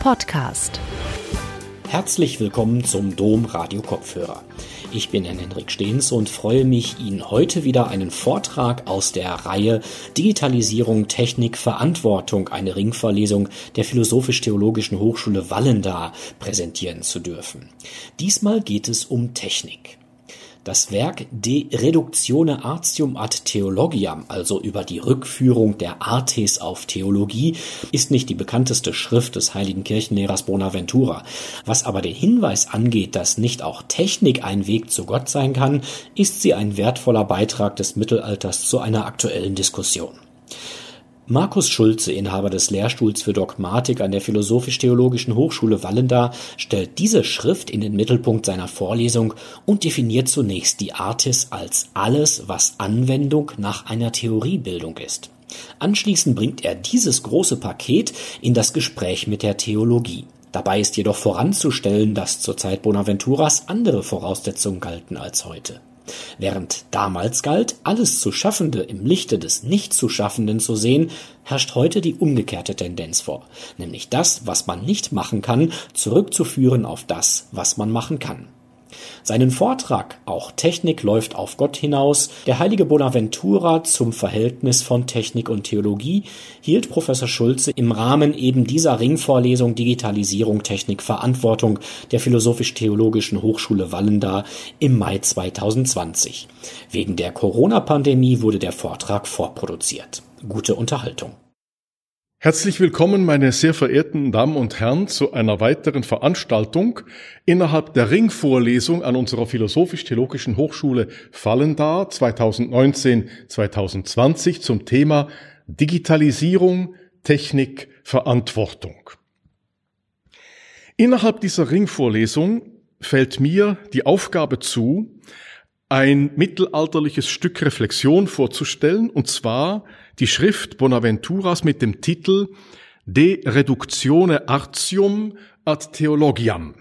Podcast. Herzlich willkommen zum Dom Radio Kopfhörer. Ich bin Herr Henrik Stehns und freue mich, Ihnen heute wieder einen Vortrag aus der Reihe Digitalisierung, Technik, Verantwortung, eine Ringverlesung der Philosophisch-Theologischen Hochschule Wallendar präsentieren zu dürfen. Diesmal geht es um Technik. Das Werk De Reductione Artium ad Theologiam, also über die Rückführung der Artes auf Theologie, ist nicht die bekannteste Schrift des heiligen Kirchenlehrers Bonaventura. Was aber den Hinweis angeht, dass nicht auch Technik ein Weg zu Gott sein kann, ist sie ein wertvoller Beitrag des Mittelalters zu einer aktuellen Diskussion. Markus Schulze, Inhaber des Lehrstuhls für Dogmatik an der Philosophisch-Theologischen Hochschule Wallendar, stellt diese Schrift in den Mittelpunkt seiner Vorlesung und definiert zunächst die Artis als alles, was Anwendung nach einer Theoriebildung ist. Anschließend bringt er dieses große Paket in das Gespräch mit der Theologie. Dabei ist jedoch voranzustellen, dass zur Zeit Bonaventuras andere Voraussetzungen galten als heute. Während damals galt, alles zu Schaffende im Lichte des Nicht-zu-Schaffenden zu sehen, herrscht heute die umgekehrte Tendenz vor, nämlich das, was man nicht machen kann, zurückzuführen auf das, was man machen kann. Seinen Vortrag Auch Technik läuft auf Gott hinaus, der heilige Bonaventura zum Verhältnis von Technik und Theologie, hielt Professor Schulze im Rahmen eben dieser Ringvorlesung Digitalisierung, Technik, Verantwortung der Philosophisch-Theologischen Hochschule Wallendar im Mai 2020. Wegen der Corona-Pandemie wurde der Vortrag vorproduziert. Gute Unterhaltung. Herzlich willkommen, meine sehr verehrten Damen und Herren, zu einer weiteren Veranstaltung innerhalb der Ringvorlesung an unserer Philosophisch-Theologischen Hochschule Fallendar 2019-2020 zum Thema Digitalisierung, Technik, Verantwortung. Innerhalb dieser Ringvorlesung fällt mir die Aufgabe zu, ein mittelalterliches Stück Reflexion vorzustellen, und zwar die Schrift Bonaventuras mit dem Titel De Reductione Artium ad Theologiam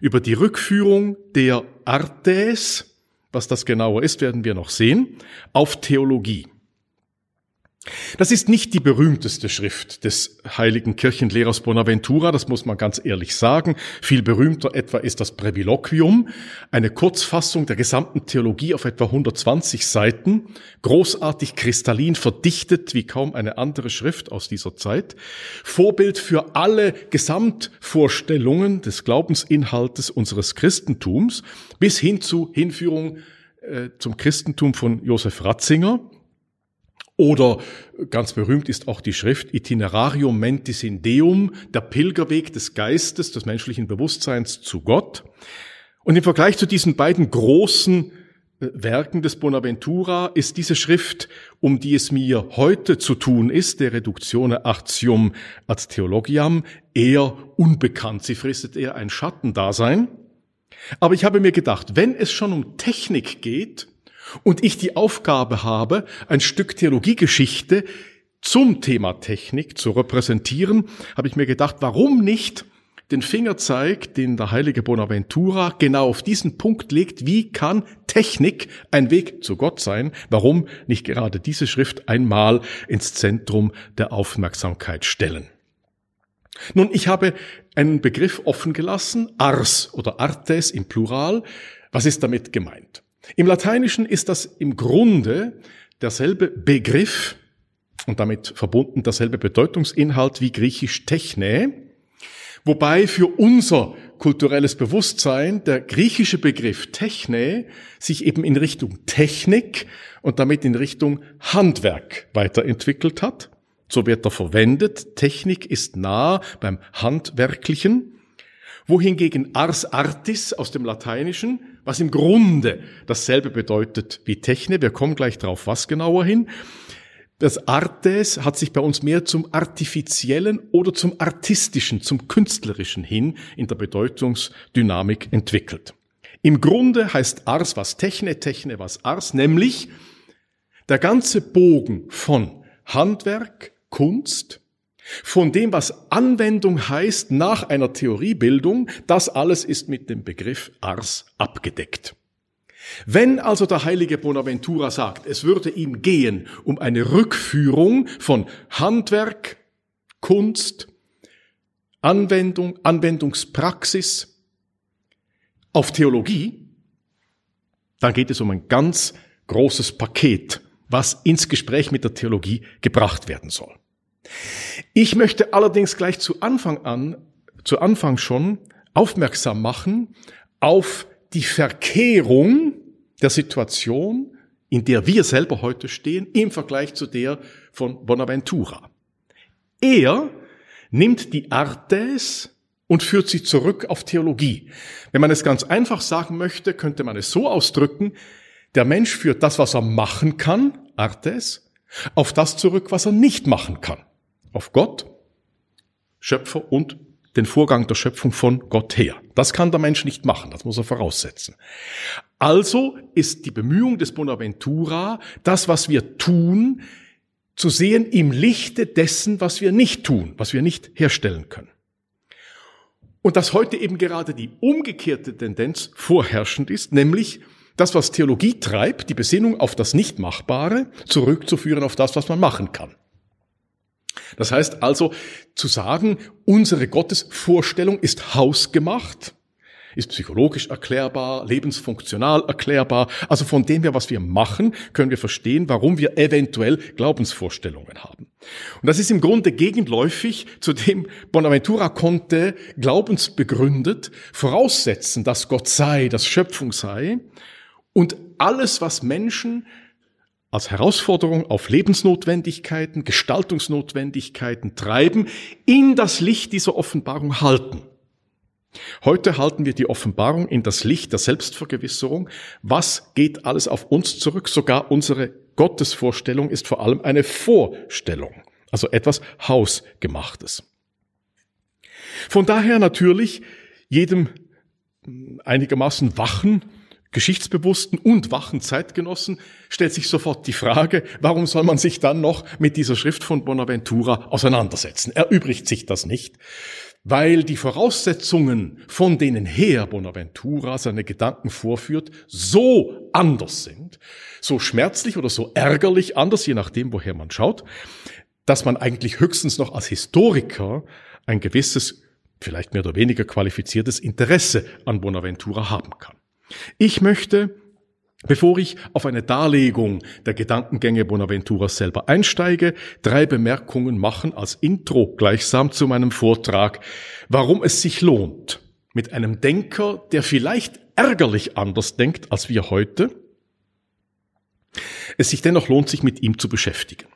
über die Rückführung der Artes, was das genauer ist, werden wir noch sehen, auf Theologie. Das ist nicht die berühmteste Schrift des heiligen Kirchenlehrers Bonaventura, das muss man ganz ehrlich sagen. Viel berühmter etwa ist das Breviloquium, eine Kurzfassung der gesamten Theologie auf etwa 120 Seiten, großartig kristallin verdichtet wie kaum eine andere Schrift aus dieser Zeit, Vorbild für alle Gesamtvorstellungen des Glaubensinhaltes unseres Christentums bis hin zu Hinführung äh, zum Christentum von Josef Ratzinger, oder ganz berühmt ist auch die Schrift Itinerarium Mentis in Deum, der Pilgerweg des Geistes, des menschlichen Bewusstseins zu Gott. Und im Vergleich zu diesen beiden großen äh, Werken des Bonaventura ist diese Schrift, um die es mir heute zu tun ist, der Reduktione Artium ad Theologiam, eher unbekannt. Sie fristet eher ein Schattendasein. Aber ich habe mir gedacht, wenn es schon um Technik geht, und ich die Aufgabe habe, ein Stück Theologiegeschichte zum Thema Technik zu repräsentieren, habe ich mir gedacht, warum nicht den Fingerzeig, den der heilige Bonaventura genau auf diesen Punkt legt, wie kann Technik ein Weg zu Gott sein? Warum nicht gerade diese Schrift einmal ins Zentrum der Aufmerksamkeit stellen? Nun, ich habe einen Begriff offen gelassen, ars oder artes im Plural. Was ist damit gemeint? Im Lateinischen ist das im Grunde derselbe Begriff und damit verbunden derselbe Bedeutungsinhalt wie griechisch Techne, wobei für unser kulturelles Bewusstsein der griechische Begriff Techne sich eben in Richtung Technik und damit in Richtung Handwerk weiterentwickelt hat. So wird er verwendet. Technik ist nah beim Handwerklichen wohingegen ars artis aus dem Lateinischen, was im Grunde dasselbe bedeutet wie Techne, wir kommen gleich drauf, was genauer hin, das Artes hat sich bei uns mehr zum Artifiziellen oder zum Artistischen, zum Künstlerischen hin in der Bedeutungsdynamik entwickelt. Im Grunde heißt Ars was Techne, Techne was Ars, nämlich der ganze Bogen von Handwerk, Kunst, von dem, was Anwendung heißt nach einer Theoriebildung, das alles ist mit dem Begriff Ars abgedeckt. Wenn also der heilige Bonaventura sagt, es würde ihm gehen um eine Rückführung von Handwerk, Kunst, Anwendung, Anwendungspraxis auf Theologie, dann geht es um ein ganz großes Paket, was ins Gespräch mit der Theologie gebracht werden soll. Ich möchte allerdings gleich zu Anfang an, zu Anfang schon aufmerksam machen auf die Verkehrung der Situation, in der wir selber heute stehen, im Vergleich zu der von Bonaventura. Er nimmt die Artes und führt sie zurück auf Theologie. Wenn man es ganz einfach sagen möchte, könnte man es so ausdrücken, der Mensch führt das, was er machen kann, Artes, auf das zurück, was er nicht machen kann. Auf Gott, Schöpfer und den Vorgang der Schöpfung von Gott her. Das kann der Mensch nicht machen, das muss er voraussetzen. Also ist die Bemühung des Bonaventura, das, was wir tun, zu sehen im Lichte dessen, was wir nicht tun, was wir nicht herstellen können. Und dass heute eben gerade die umgekehrte Tendenz vorherrschend ist, nämlich das, was Theologie treibt, die Besinnung auf das Nichtmachbare, zurückzuführen auf das, was man machen kann. Das heißt also zu sagen, unsere Gottesvorstellung ist hausgemacht, ist psychologisch erklärbar, lebensfunktional erklärbar. Also von dem her, was wir machen, können wir verstehen, warum wir eventuell Glaubensvorstellungen haben. Und das ist im Grunde gegenläufig zu dem Bonaventura konnte glaubensbegründet voraussetzen, dass Gott sei, dass Schöpfung sei und alles, was Menschen als Herausforderung auf Lebensnotwendigkeiten, Gestaltungsnotwendigkeiten treiben, in das Licht dieser Offenbarung halten. Heute halten wir die Offenbarung in das Licht der Selbstvergewisserung. Was geht alles auf uns zurück? Sogar unsere Gottesvorstellung ist vor allem eine Vorstellung, also etwas Hausgemachtes. Von daher natürlich jedem einigermaßen wachen geschichtsbewussten und wachen Zeitgenossen stellt sich sofort die Frage, warum soll man sich dann noch mit dieser Schrift von Bonaventura auseinandersetzen? Erübrigt sich das nicht? Weil die Voraussetzungen, von denen her Bonaventura seine Gedanken vorführt, so anders sind, so schmerzlich oder so ärgerlich anders, je nachdem, woher man schaut, dass man eigentlich höchstens noch als Historiker ein gewisses, vielleicht mehr oder weniger qualifiziertes Interesse an Bonaventura haben kann. Ich möchte, bevor ich auf eine Darlegung der Gedankengänge Bonaventuras selber einsteige, drei Bemerkungen machen als Intro gleichsam zu meinem Vortrag, warum es sich lohnt, mit einem Denker, der vielleicht ärgerlich anders denkt als wir heute, es sich dennoch lohnt, sich mit ihm zu beschäftigen.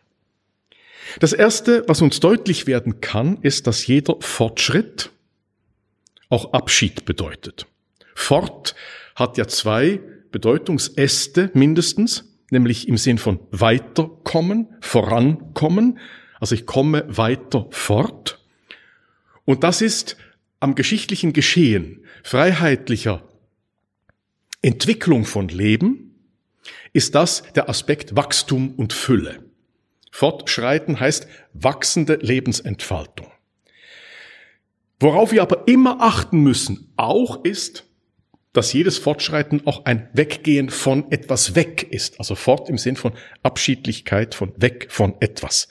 Das Erste, was uns deutlich werden kann, ist, dass jeder Fortschritt auch Abschied bedeutet. Fort hat ja zwei Bedeutungsäste mindestens, nämlich im Sinn von weiterkommen, vorankommen. Also ich komme weiter fort. Und das ist am geschichtlichen Geschehen freiheitlicher Entwicklung von Leben, ist das der Aspekt Wachstum und Fülle. Fortschreiten heißt wachsende Lebensentfaltung. Worauf wir aber immer achten müssen, auch ist, dass jedes Fortschreiten auch ein Weggehen von etwas weg ist. Also fort im Sinn von Abschiedlichkeit, von weg von etwas.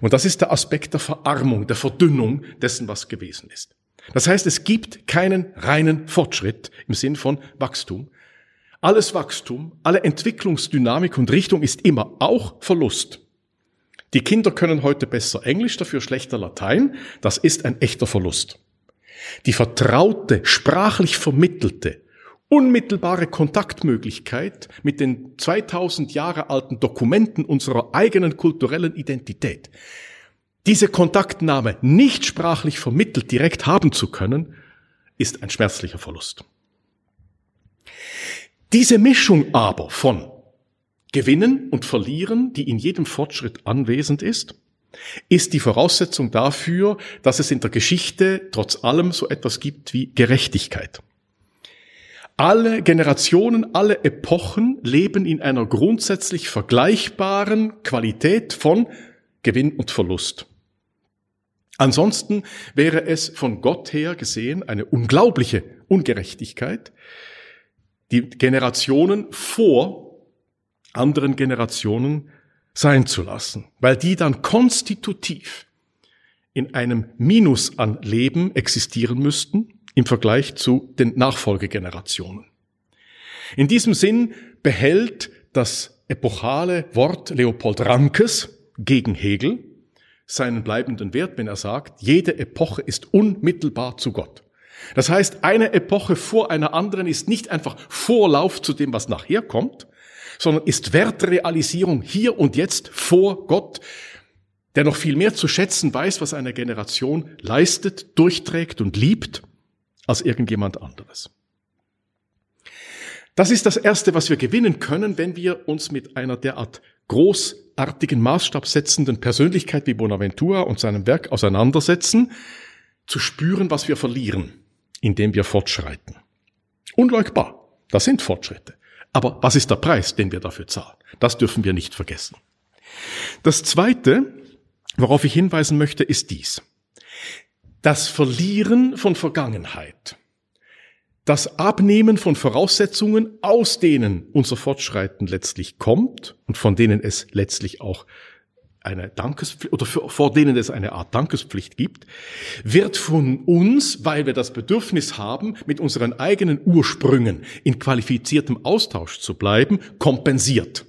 Und das ist der Aspekt der Verarmung, der Verdünnung dessen, was gewesen ist. Das heißt, es gibt keinen reinen Fortschritt im Sinn von Wachstum. Alles Wachstum, alle Entwicklungsdynamik und Richtung ist immer auch Verlust. Die Kinder können heute besser Englisch, dafür schlechter Latein. Das ist ein echter Verlust. Die vertraute, sprachlich vermittelte, unmittelbare Kontaktmöglichkeit mit den 2000 Jahre alten Dokumenten unserer eigenen kulturellen Identität. Diese Kontaktnahme nicht sprachlich vermittelt direkt haben zu können, ist ein schmerzlicher Verlust. Diese Mischung aber von Gewinnen und Verlieren, die in jedem Fortschritt anwesend ist, ist die Voraussetzung dafür, dass es in der Geschichte trotz allem so etwas gibt wie Gerechtigkeit. Alle Generationen, alle Epochen leben in einer grundsätzlich vergleichbaren Qualität von Gewinn und Verlust. Ansonsten wäre es von Gott her gesehen eine unglaubliche Ungerechtigkeit, die Generationen vor anderen Generationen sein zu lassen, weil die dann konstitutiv in einem Minus an Leben existieren müssten im Vergleich zu den Nachfolgegenerationen. In diesem Sinn behält das epochale Wort Leopold Rankes gegen Hegel seinen bleibenden Wert, wenn er sagt, jede Epoche ist unmittelbar zu Gott. Das heißt, eine Epoche vor einer anderen ist nicht einfach Vorlauf zu dem, was nachher kommt, sondern ist Wertrealisierung hier und jetzt vor Gott, der noch viel mehr zu schätzen weiß, was eine Generation leistet, durchträgt und liebt, als irgendjemand anderes. Das ist das Erste, was wir gewinnen können, wenn wir uns mit einer derart großartigen, maßstabsetzenden Persönlichkeit wie Bonaventura und seinem Werk auseinandersetzen, zu spüren, was wir verlieren, indem wir fortschreiten. Unleugbar, das sind Fortschritte. Aber was ist der Preis, den wir dafür zahlen? Das dürfen wir nicht vergessen. Das Zweite, worauf ich hinweisen möchte, ist dies. Das Verlieren von Vergangenheit das Abnehmen von Voraussetzungen, aus denen unser Fortschreiten letztlich kommt und von denen es letztlich auch eine Dankespflicht oder vor denen es eine Art Dankespflicht gibt, wird von uns, weil wir das Bedürfnis haben, mit unseren eigenen Ursprüngen in qualifiziertem Austausch zu bleiben, kompensiert.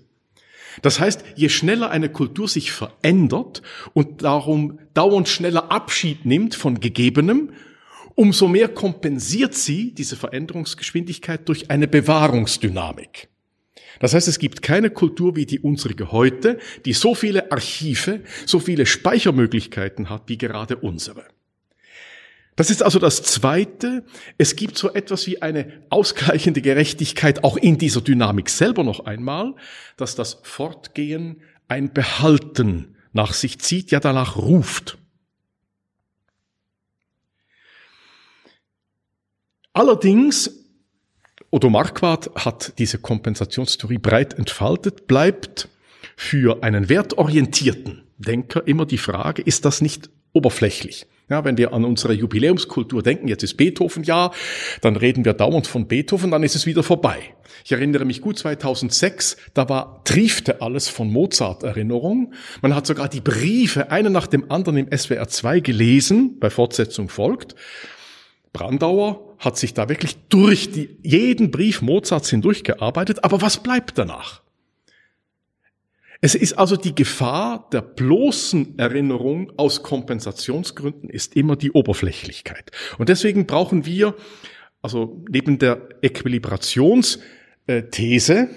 Das heißt, je schneller eine Kultur sich verändert und darum dauernd schneller Abschied nimmt von Gegebenem, umso mehr kompensiert sie diese Veränderungsgeschwindigkeit durch eine Bewahrungsdynamik. Das heißt, es gibt keine Kultur wie die unsere heute, die so viele Archive, so viele Speichermöglichkeiten hat wie gerade unsere. Das ist also das Zweite. Es gibt so etwas wie eine ausgleichende Gerechtigkeit auch in dieser Dynamik selber noch einmal, dass das Fortgehen ein Behalten nach sich zieht, ja danach ruft. Allerdings, Otto Marquardt hat diese Kompensationstheorie breit entfaltet, bleibt für einen wertorientierten Denker immer die Frage, ist das nicht oberflächlich? Ja, wenn wir an unsere Jubiläumskultur denken, jetzt ist Beethoven ja, dann reden wir dauernd von Beethoven, dann ist es wieder vorbei. Ich erinnere mich gut 2006, da war triefte alles von Mozart-Erinnerung. Man hat sogar die Briefe einen nach dem anderen im SWR 2 gelesen, bei Fortsetzung folgt. Brandauer hat sich da wirklich durch die, jeden Brief Mozarts hindurchgearbeitet, aber was bleibt danach? Es ist also die Gefahr der bloßen Erinnerung aus Kompensationsgründen ist immer die Oberflächlichkeit. Und deswegen brauchen wir, also neben der Äquilibrationsthese,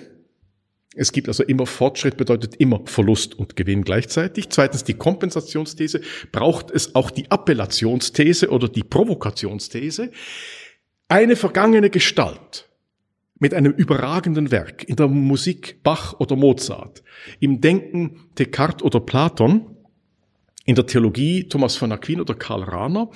es gibt also immer Fortschritt, bedeutet immer Verlust und Gewinn gleichzeitig. Zweitens die Kompensationsthese, braucht es auch die Appellationsthese oder die Provokationsthese. Eine vergangene Gestalt mit einem überragenden Werk in der Musik Bach oder Mozart, im Denken Descartes oder Platon, in der Theologie Thomas von Aquin oder Karl Rahner,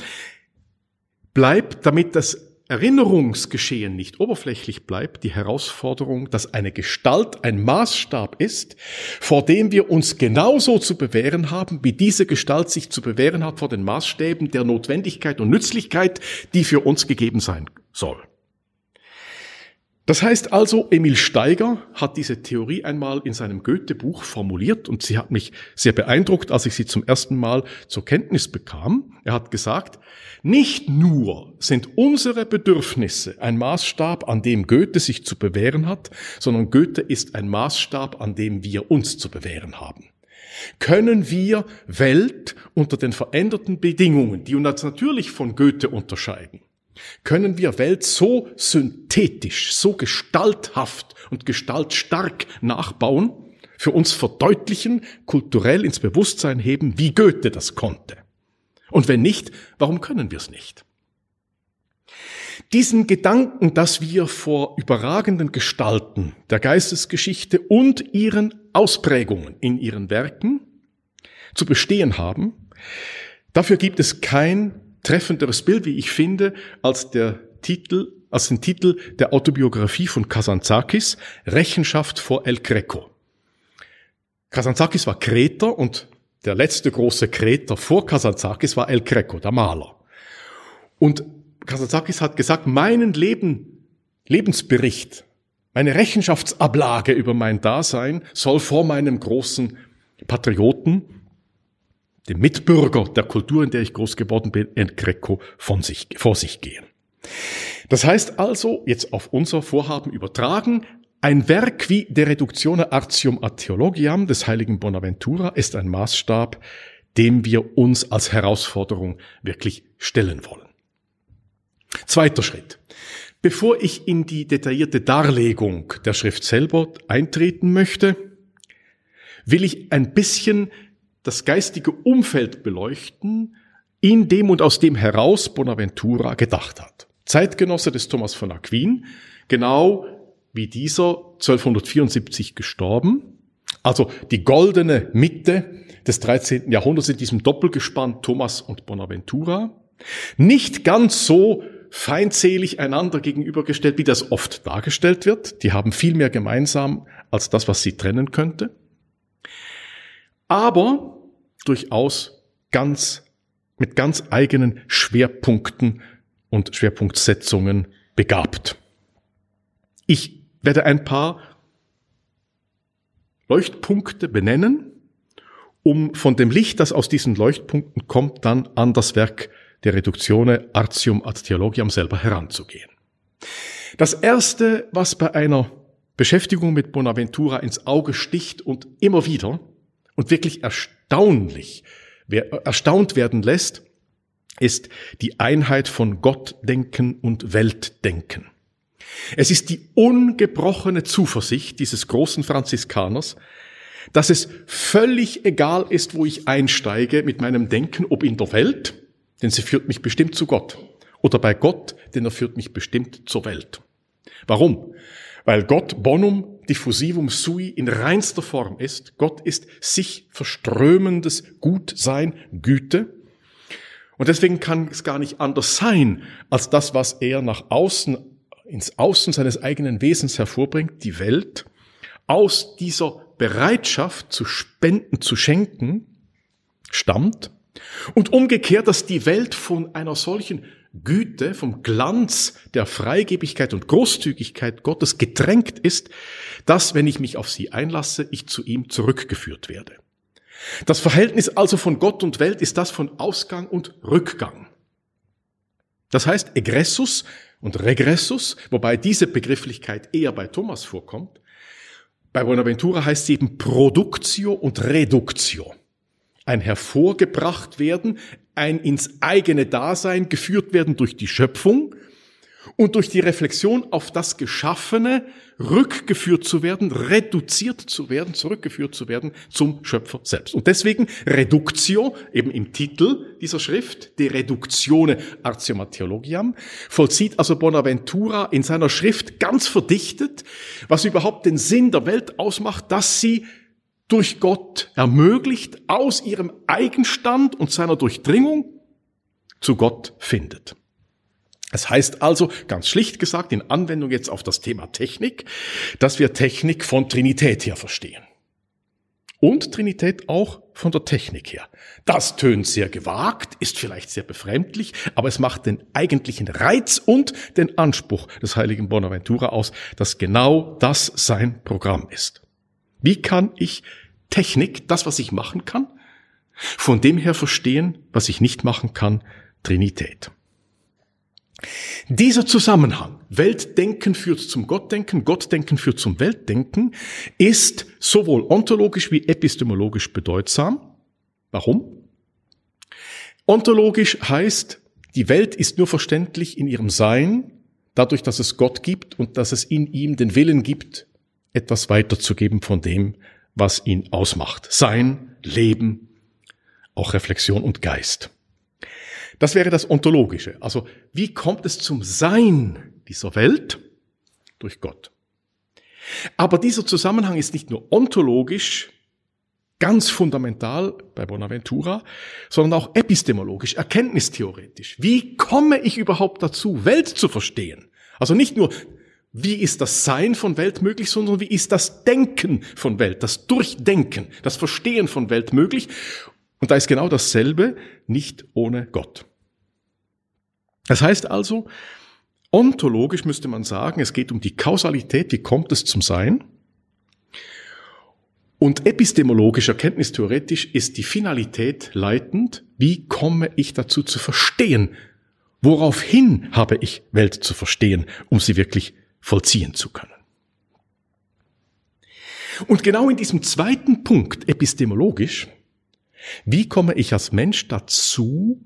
bleibt, damit das Erinnerungsgeschehen nicht oberflächlich bleibt, die Herausforderung, dass eine Gestalt ein Maßstab ist, vor dem wir uns genauso zu bewähren haben, wie diese Gestalt sich zu bewähren hat vor den Maßstäben der Notwendigkeit und Nützlichkeit, die für uns gegeben sein soll. Das heißt also, Emil Steiger hat diese Theorie einmal in seinem Goethe-Buch formuliert und sie hat mich sehr beeindruckt, als ich sie zum ersten Mal zur Kenntnis bekam. Er hat gesagt, nicht nur sind unsere Bedürfnisse ein Maßstab, an dem Goethe sich zu bewähren hat, sondern Goethe ist ein Maßstab, an dem wir uns zu bewähren haben. Können wir Welt unter den veränderten Bedingungen, die uns natürlich von Goethe unterscheiden, können wir Welt so synthetisch, so gestalthaft und gestaltstark nachbauen, für uns verdeutlichen, kulturell ins Bewusstsein heben, wie Goethe das konnte. Und wenn nicht, warum können wir es nicht? Diesen Gedanken, dass wir vor überragenden Gestalten der Geistesgeschichte und ihren Ausprägungen in ihren Werken zu bestehen haben, dafür gibt es kein treffenderes Bild, wie ich finde, als der Titel, als den Titel der Autobiografie von Kazantzakis, Rechenschaft vor El Greco. Kazantzakis war Kreter und der letzte große Kreter vor Kazantzakis war El Greco, der Maler. Und Kazantzakis hat gesagt, meinen Leben, Lebensbericht, meine Rechenschaftsablage über mein Dasein soll vor meinem großen Patrioten dem Mitbürger der Kultur, in der ich groß geworden bin, en Greco von sich, vor sich gehen. Das heißt also, jetzt auf unser Vorhaben übertragen, ein Werk wie De Reductione Artium a Theologiam des heiligen Bonaventura ist ein Maßstab, dem wir uns als Herausforderung wirklich stellen wollen. Zweiter Schritt. Bevor ich in die detaillierte Darlegung der Schrift selber eintreten möchte, will ich ein bisschen das geistige Umfeld beleuchten, in dem und aus dem heraus Bonaventura gedacht hat. Zeitgenosse des Thomas von Aquin, genau wie dieser 1274 gestorben, also die goldene Mitte des 13. Jahrhunderts in diesem Doppelgespann Thomas und Bonaventura, nicht ganz so feindselig einander gegenübergestellt, wie das oft dargestellt wird. Die haben viel mehr gemeinsam als das, was sie trennen könnte. Aber durchaus ganz, mit ganz eigenen Schwerpunkten und Schwerpunktsetzungen begabt. Ich werde ein paar Leuchtpunkte benennen, um von dem Licht, das aus diesen Leuchtpunkten kommt, dann an das Werk der Reduktione Artium ad Theologiam selber heranzugehen. Das erste, was bei einer Beschäftigung mit Bonaventura ins Auge sticht und immer wieder und wirklich erstaunlich, erstaunt werden lässt, ist die Einheit von Gottdenken und Weltdenken. Es ist die ungebrochene Zuversicht dieses großen Franziskaners, dass es völlig egal ist, wo ich einsteige mit meinem Denken, ob in der Welt, denn sie führt mich bestimmt zu Gott, oder bei Gott, denn er führt mich bestimmt zur Welt. Warum? Weil Gott bonum diffusivum sui in reinster Form ist. Gott ist sich verströmendes Gutsein, Güte. Und deswegen kann es gar nicht anders sein, als das, was er nach außen, ins Außen seines eigenen Wesens hervorbringt, die Welt, aus dieser Bereitschaft zu spenden, zu schenken, stammt. Und umgekehrt, dass die Welt von einer solchen Güte, vom Glanz der Freigebigkeit und Großzügigkeit Gottes gedrängt ist, dass, wenn ich mich auf sie einlasse, ich zu ihm zurückgeführt werde. Das Verhältnis also von Gott und Welt ist das von Ausgang und Rückgang. Das heißt, Egressus und Regressus, wobei diese Begrifflichkeit eher bei Thomas vorkommt, bei Bonaventura heißt sie eben Productio und Reductio ein hervorgebracht werden, ein ins eigene Dasein geführt werden durch die Schöpfung und durch die Reflexion auf das Geschaffene rückgeführt zu werden, reduziert zu werden, zurückgeführt zu werden zum Schöpfer selbst. Und deswegen Reductio, eben im Titel dieser Schrift, de Reductione Artium Theologiam, vollzieht also Bonaventura in seiner Schrift ganz verdichtet, was überhaupt den Sinn der Welt ausmacht, dass sie durch Gott ermöglicht, aus ihrem Eigenstand und seiner Durchdringung zu Gott findet. Es heißt also, ganz schlicht gesagt, in Anwendung jetzt auf das Thema Technik, dass wir Technik von Trinität her verstehen. Und Trinität auch von der Technik her. Das tönt sehr gewagt, ist vielleicht sehr befremdlich, aber es macht den eigentlichen Reiz und den Anspruch des heiligen Bonaventura aus, dass genau das sein Programm ist. Wie kann ich Technik, das, was ich machen kann, von dem her verstehen, was ich nicht machen kann, Trinität. Dieser Zusammenhang, Weltdenken führt zum Gottdenken, Gottdenken führt zum Weltdenken, ist sowohl ontologisch wie epistemologisch bedeutsam. Warum? Ontologisch heißt, die Welt ist nur verständlich in ihrem Sein, dadurch, dass es Gott gibt und dass es in ihm den Willen gibt, etwas weiterzugeben von dem, was ihn ausmacht. Sein, Leben, auch Reflexion und Geist. Das wäre das Ontologische. Also wie kommt es zum Sein dieser Welt? Durch Gott. Aber dieser Zusammenhang ist nicht nur ontologisch, ganz fundamental bei Bonaventura, sondern auch epistemologisch, erkenntnistheoretisch. Wie komme ich überhaupt dazu, Welt zu verstehen? Also nicht nur wie ist das Sein von Welt möglich, sondern wie ist das Denken von Welt, das Durchdenken, das Verstehen von Welt möglich. Und da ist genau dasselbe, nicht ohne Gott. Das heißt also, ontologisch müsste man sagen, es geht um die Kausalität, wie kommt es zum Sein? Und epistemologisch, erkenntnistheoretisch ist die Finalität leitend. Wie komme ich dazu zu verstehen? Woraufhin habe ich Welt zu verstehen, um sie wirklich vollziehen zu können? Und genau in diesem zweiten Punkt, epistemologisch, wie komme ich als Mensch dazu,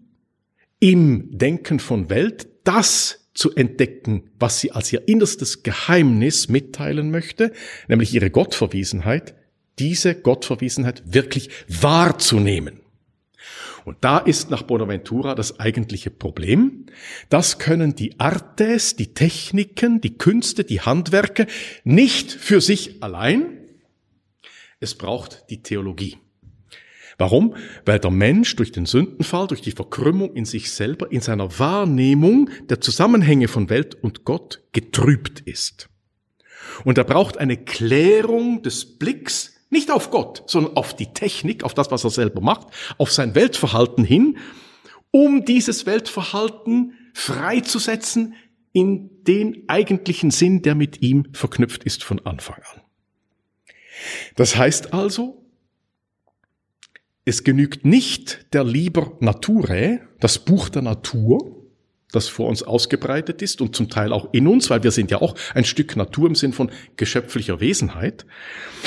im Denken von Welt das zu entdecken, was sie als ihr innerstes Geheimnis mitteilen möchte, nämlich ihre Gottverwiesenheit, diese Gottverwiesenheit wirklich wahrzunehmen. Und da ist nach Bonaventura das eigentliche Problem. Das können die Artes, die Techniken, die Künste, die Handwerke nicht für sich allein. Es braucht die Theologie. Warum? Weil der Mensch durch den Sündenfall, durch die Verkrümmung in sich selber, in seiner Wahrnehmung der Zusammenhänge von Welt und Gott getrübt ist. Und er braucht eine Klärung des Blicks nicht auf Gott, sondern auf die Technik, auf das, was er selber macht, auf sein Weltverhalten hin, um dieses Weltverhalten freizusetzen in den eigentlichen Sinn, der mit ihm verknüpft ist von Anfang an. Das heißt also, es genügt nicht der Liber Naturae, das Buch der Natur, das vor uns ausgebreitet ist und zum Teil auch in uns, weil wir sind ja auch ein Stück Natur im Sinn von geschöpflicher Wesenheit,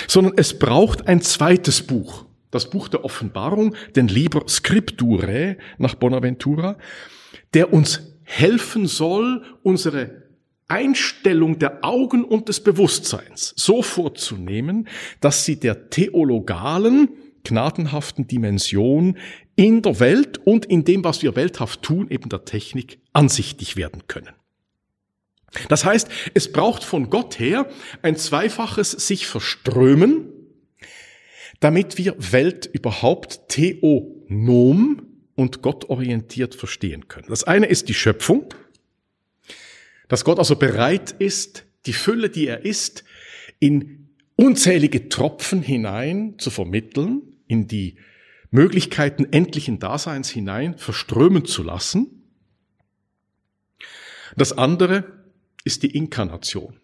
sondern es braucht ein zweites Buch, das Buch der Offenbarung, den Liber Scripturae nach Bonaventura, der uns helfen soll, unsere Einstellung der Augen und des Bewusstseins so vorzunehmen, dass sie der theologalen, gnadenhaften Dimension in der Welt und in dem, was wir welthaft tun, eben der Technik, ansichtig werden können. Das heißt, es braucht von Gott her ein zweifaches sich verströmen, damit wir Welt überhaupt theonom und gottorientiert verstehen können. Das eine ist die Schöpfung, dass Gott also bereit ist, die Fülle, die er ist, in unzählige Tropfen hinein zu vermitteln, in die Möglichkeiten endlichen Daseins hinein verströmen zu lassen. Das andere ist die Inkarnation.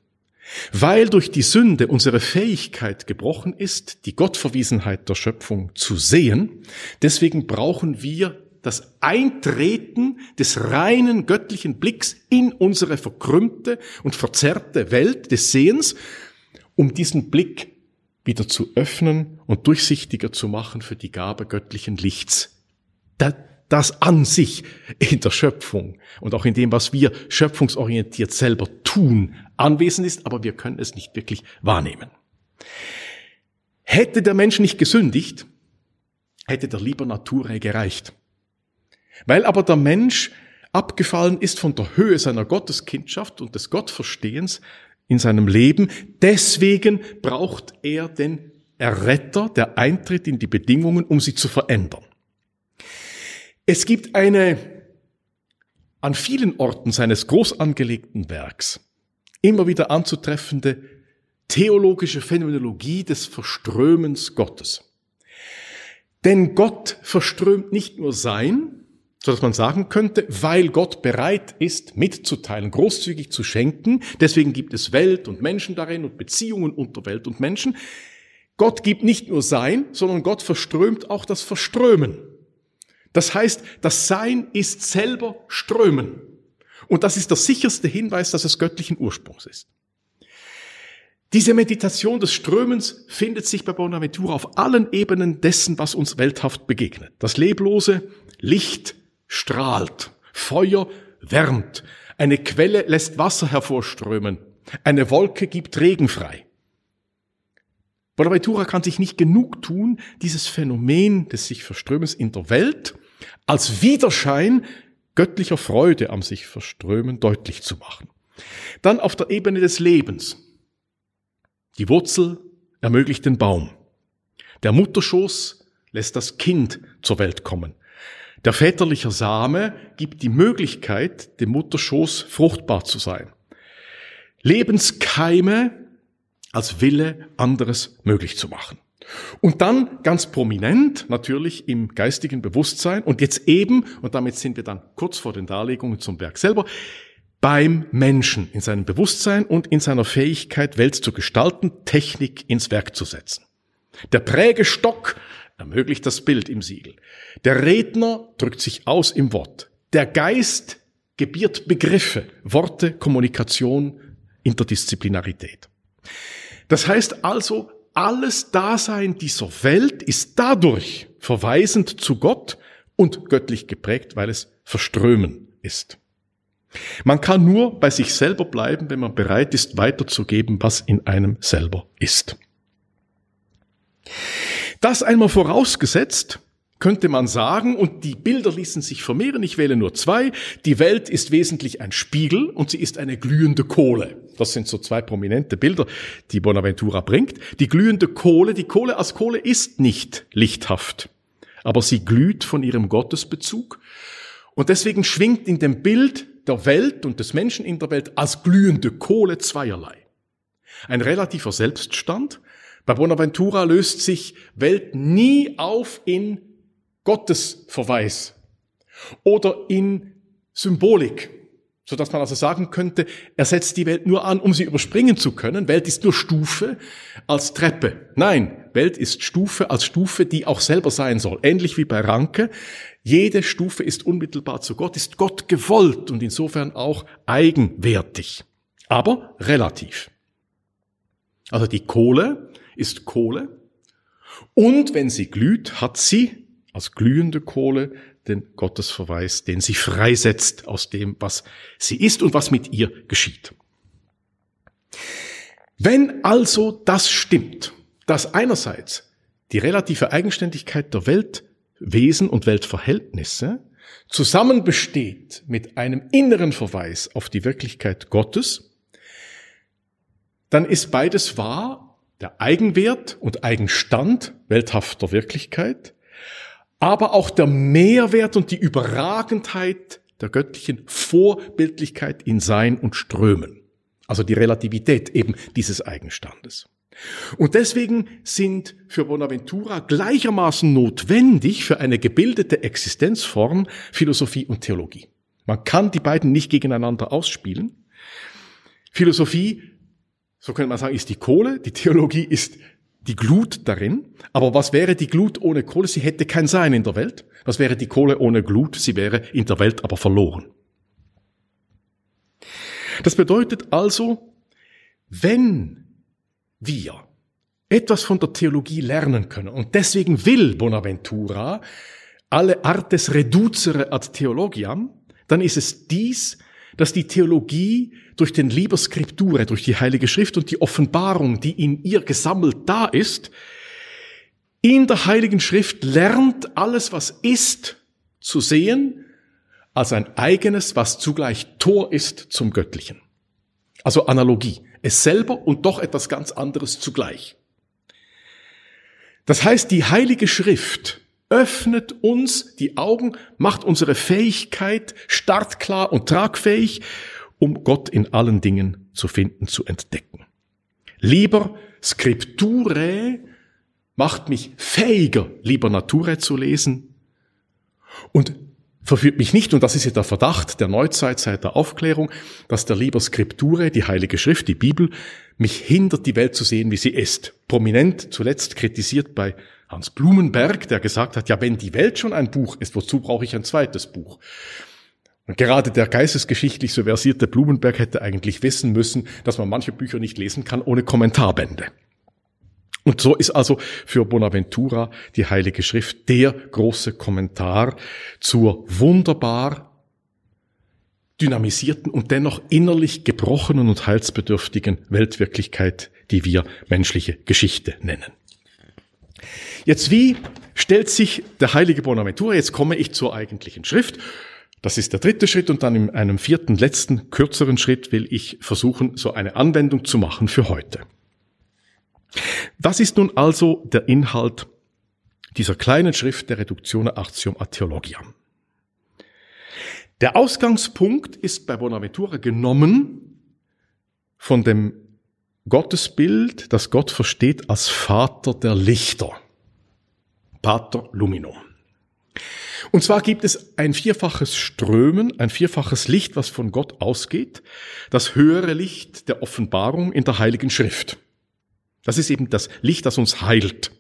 Weil durch die Sünde unsere Fähigkeit gebrochen ist, die Gottverwiesenheit der Schöpfung zu sehen, deswegen brauchen wir das Eintreten des reinen göttlichen Blicks in unsere verkrümmte und verzerrte Welt des Sehens, um diesen Blick wieder zu öffnen und durchsichtiger zu machen für die Gabe göttlichen Lichts. Das an sich in der Schöpfung und auch in dem, was wir schöpfungsorientiert selber tun, anwesend ist, aber wir können es nicht wirklich wahrnehmen. Hätte der Mensch nicht gesündigt, hätte der lieber Natur gereicht. Weil aber der Mensch abgefallen ist von der Höhe seiner Gotteskindschaft und des Gottverstehens, in seinem Leben. Deswegen braucht er den Erretter, der Eintritt in die Bedingungen, um sie zu verändern. Es gibt eine an vielen Orten seines groß angelegten Werks immer wieder anzutreffende theologische Phänomenologie des Verströmens Gottes. Denn Gott verströmt nicht nur sein, so dass man sagen könnte, weil Gott bereit ist, mitzuteilen, großzügig zu schenken, deswegen gibt es Welt und Menschen darin und Beziehungen unter Welt und Menschen. Gott gibt nicht nur Sein, sondern Gott verströmt auch das Verströmen. Das heißt, das Sein ist selber Strömen. Und das ist der sicherste Hinweis, dass es göttlichen Ursprungs ist. Diese Meditation des Strömens findet sich bei Bonaventura auf allen Ebenen dessen, was uns welthaft begegnet. Das Leblose, Licht, strahlt, Feuer wärmt, eine Quelle lässt Wasser hervorströmen, eine Wolke gibt Regen frei. Bonaventura kann sich nicht genug tun, dieses Phänomen des sich Verströmens in der Welt als Widerschein göttlicher Freude am sich Verströmen deutlich zu machen. Dann auf der Ebene des Lebens. Die Wurzel ermöglicht den Baum. Der Mutterschoß lässt das Kind zur Welt kommen. Der väterliche Same gibt die Möglichkeit, dem Mutterschoß fruchtbar zu sein. Lebenskeime als Wille, anderes möglich zu machen. Und dann ganz prominent natürlich im geistigen Bewusstsein und jetzt eben, und damit sind wir dann kurz vor den Darlegungen zum Werk selber, beim Menschen in seinem Bewusstsein und in seiner Fähigkeit, Welt zu gestalten, Technik ins Werk zu setzen. Der Prägestock ermöglicht das Bild im Siegel. Der Redner drückt sich aus im Wort. Der Geist gebiert Begriffe, Worte, Kommunikation, Interdisziplinarität. Das heißt also, alles Dasein dieser Welt ist dadurch verweisend zu Gott und göttlich geprägt, weil es verströmen ist. Man kann nur bei sich selber bleiben, wenn man bereit ist, weiterzugeben, was in einem selber ist. Das einmal vorausgesetzt, könnte man sagen, und die Bilder ließen sich vermehren, ich wähle nur zwei, die Welt ist wesentlich ein Spiegel und sie ist eine glühende Kohle. Das sind so zwei prominente Bilder, die Bonaventura bringt. Die glühende Kohle, die Kohle als Kohle ist nicht lichthaft, aber sie glüht von ihrem Gottesbezug. Und deswegen schwingt in dem Bild der Welt und des Menschen in der Welt als glühende Kohle zweierlei. Ein relativer Selbststand. Bei Bonaventura löst sich Welt nie auf in Gottesverweis oder in Symbolik, so dass man also sagen könnte, er setzt die Welt nur an, um sie überspringen zu können. Welt ist nur Stufe als Treppe. Nein, Welt ist Stufe als Stufe, die auch selber sein soll. Ähnlich wie bei Ranke. Jede Stufe ist unmittelbar zu Gott, ist Gott gewollt und insofern auch eigenwertig. Aber relativ. Also die Kohle ist Kohle. Und wenn sie glüht, hat sie als glühende Kohle den Gottesverweis, den sie freisetzt aus dem, was sie ist und was mit ihr geschieht. Wenn also das stimmt, dass einerseits die relative Eigenständigkeit der Weltwesen und Weltverhältnisse zusammen besteht mit einem inneren Verweis auf die Wirklichkeit Gottes, dann ist beides wahr, der Eigenwert und Eigenstand welthafter Wirklichkeit aber auch der Mehrwert und die Überragendheit der göttlichen Vorbildlichkeit in Sein und Strömen. Also die Relativität eben dieses Eigenstandes. Und deswegen sind für Bonaventura gleichermaßen notwendig für eine gebildete Existenzform Philosophie und Theologie. Man kann die beiden nicht gegeneinander ausspielen. Philosophie, so könnte man sagen, ist die Kohle, die Theologie ist die Glut darin. Aber was wäre die Glut ohne Kohle? Sie hätte kein Sein in der Welt. Was wäre die Kohle ohne Glut? Sie wäre in der Welt aber verloren. Das bedeutet also, wenn wir etwas von der Theologie lernen können, und deswegen will Bonaventura alle artes reducere ad theologiam, dann ist es dies, dass die Theologie durch den Liber Scriptura, durch die Heilige Schrift und die Offenbarung, die in ihr gesammelt da ist, in der Heiligen Schrift lernt alles, was ist, zu sehen, als ein eigenes, was zugleich Tor ist zum Göttlichen. Also Analogie. Es selber und doch etwas ganz anderes zugleich. Das heißt, die Heilige Schrift öffnet uns die Augen, macht unsere Fähigkeit startklar und tragfähig, um Gott in allen Dingen zu finden, zu entdecken. Lieber Scripture macht mich fähiger, lieber Nature zu lesen und verführt mich nicht, und das ist ja der Verdacht der Neuzeit seit der Aufklärung, dass der Lieber Scripture, die Heilige Schrift, die Bibel, mich hindert, die Welt zu sehen, wie sie ist. Prominent zuletzt kritisiert bei Hans Blumenberg, der gesagt hat, ja, wenn die Welt schon ein Buch ist, wozu brauche ich ein zweites Buch? Und gerade der geistesgeschichtlich so versierte Blumenberg hätte eigentlich wissen müssen, dass man manche Bücher nicht lesen kann ohne Kommentarbände. Und so ist also für Bonaventura die Heilige Schrift der große Kommentar zur wunderbar dynamisierten und dennoch innerlich gebrochenen und heilsbedürftigen Weltwirklichkeit, die wir menschliche Geschichte nennen. Jetzt wie stellt sich der heilige Bonaventura? Jetzt komme ich zur eigentlichen Schrift. Das ist der dritte Schritt und dann in einem vierten, letzten, kürzeren Schritt will ich versuchen, so eine Anwendung zu machen für heute. Was ist nun also der Inhalt dieser kleinen Schrift der Reductione Artium a Theologiam? Der Ausgangspunkt ist bei Bonaventura genommen von dem Gottesbild, das Gott versteht als Vater der Lichter. Pater Lumino. Und zwar gibt es ein vierfaches Strömen, ein vierfaches Licht, was von Gott ausgeht, das höhere Licht der Offenbarung in der Heiligen Schrift. Das ist eben das Licht, das uns heilt.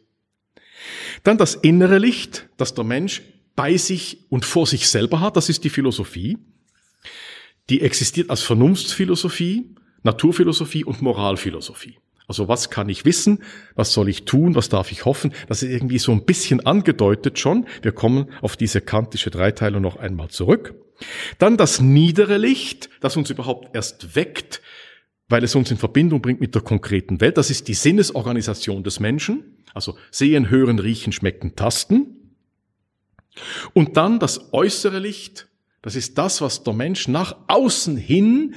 Dann das innere Licht, das der Mensch bei sich und vor sich selber hat, das ist die Philosophie. Die existiert als Vernunftsphilosophie, Naturphilosophie und Moralphilosophie. Also was kann ich wissen? Was soll ich tun? Was darf ich hoffen? Das ist irgendwie so ein bisschen angedeutet schon. Wir kommen auf diese kantische Dreiteilung noch einmal zurück. Dann das niedere Licht, das uns überhaupt erst weckt, weil es uns in Verbindung bringt mit der konkreten Welt. Das ist die Sinnesorganisation des Menschen. Also sehen, hören, riechen, schmecken, tasten. Und dann das äußere Licht, das ist das, was der Mensch nach außen hin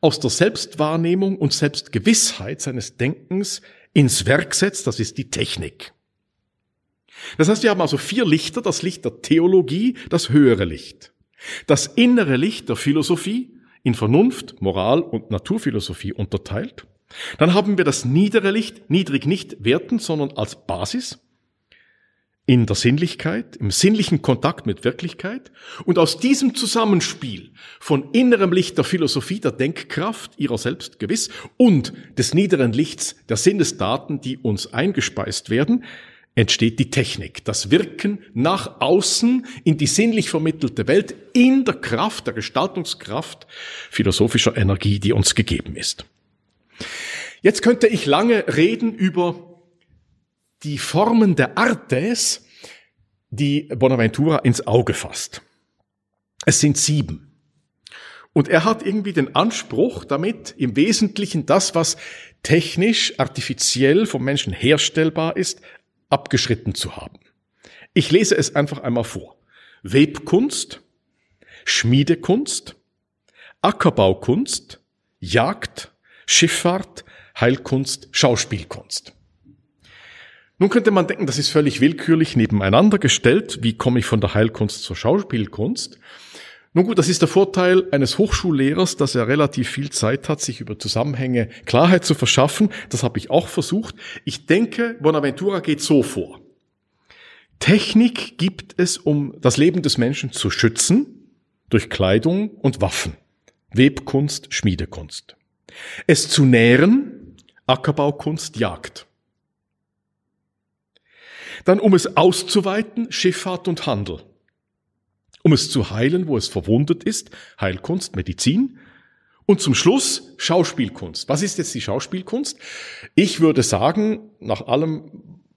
aus der Selbstwahrnehmung und Selbstgewissheit seines Denkens ins Werk setzt, das ist die Technik. Das heißt, wir haben also vier Lichter, das Licht der Theologie, das höhere Licht, das innere Licht der Philosophie, in Vernunft, Moral und Naturphilosophie unterteilt. Dann haben wir das niedere Licht, niedrig nicht werten, sondern als Basis in der Sinnlichkeit, im sinnlichen Kontakt mit Wirklichkeit. Und aus diesem Zusammenspiel von innerem Licht der Philosophie, der Denkkraft ihrer selbst gewiss und des niederen Lichts der Sinnesdaten, die uns eingespeist werden, entsteht die Technik, das Wirken nach außen in die sinnlich vermittelte Welt in der Kraft, der Gestaltungskraft philosophischer Energie, die uns gegeben ist. Jetzt könnte ich lange reden über die Formen der Artes, die Bonaventura ins Auge fasst. Es sind sieben. Und er hat irgendwie den Anspruch, damit im Wesentlichen das, was technisch, artifiziell vom Menschen herstellbar ist, abgeschritten zu haben. Ich lese es einfach einmal vor. Webkunst, Schmiedekunst, Ackerbaukunst, Jagd, Schifffahrt, Heilkunst, Schauspielkunst. Nun könnte man denken, das ist völlig willkürlich nebeneinander gestellt. Wie komme ich von der Heilkunst zur Schauspielkunst? Nun gut, das ist der Vorteil eines Hochschullehrers, dass er relativ viel Zeit hat, sich über Zusammenhänge Klarheit zu verschaffen. Das habe ich auch versucht. Ich denke, Bonaventura geht so vor. Technik gibt es, um das Leben des Menschen zu schützen, durch Kleidung und Waffen. Webkunst, Schmiedekunst. Es zu nähren, Ackerbaukunst, Jagd. Dann, um es auszuweiten, Schifffahrt und Handel. Um es zu heilen, wo es verwundet ist, Heilkunst, Medizin. Und zum Schluss Schauspielkunst. Was ist jetzt die Schauspielkunst? Ich würde sagen, nach allem,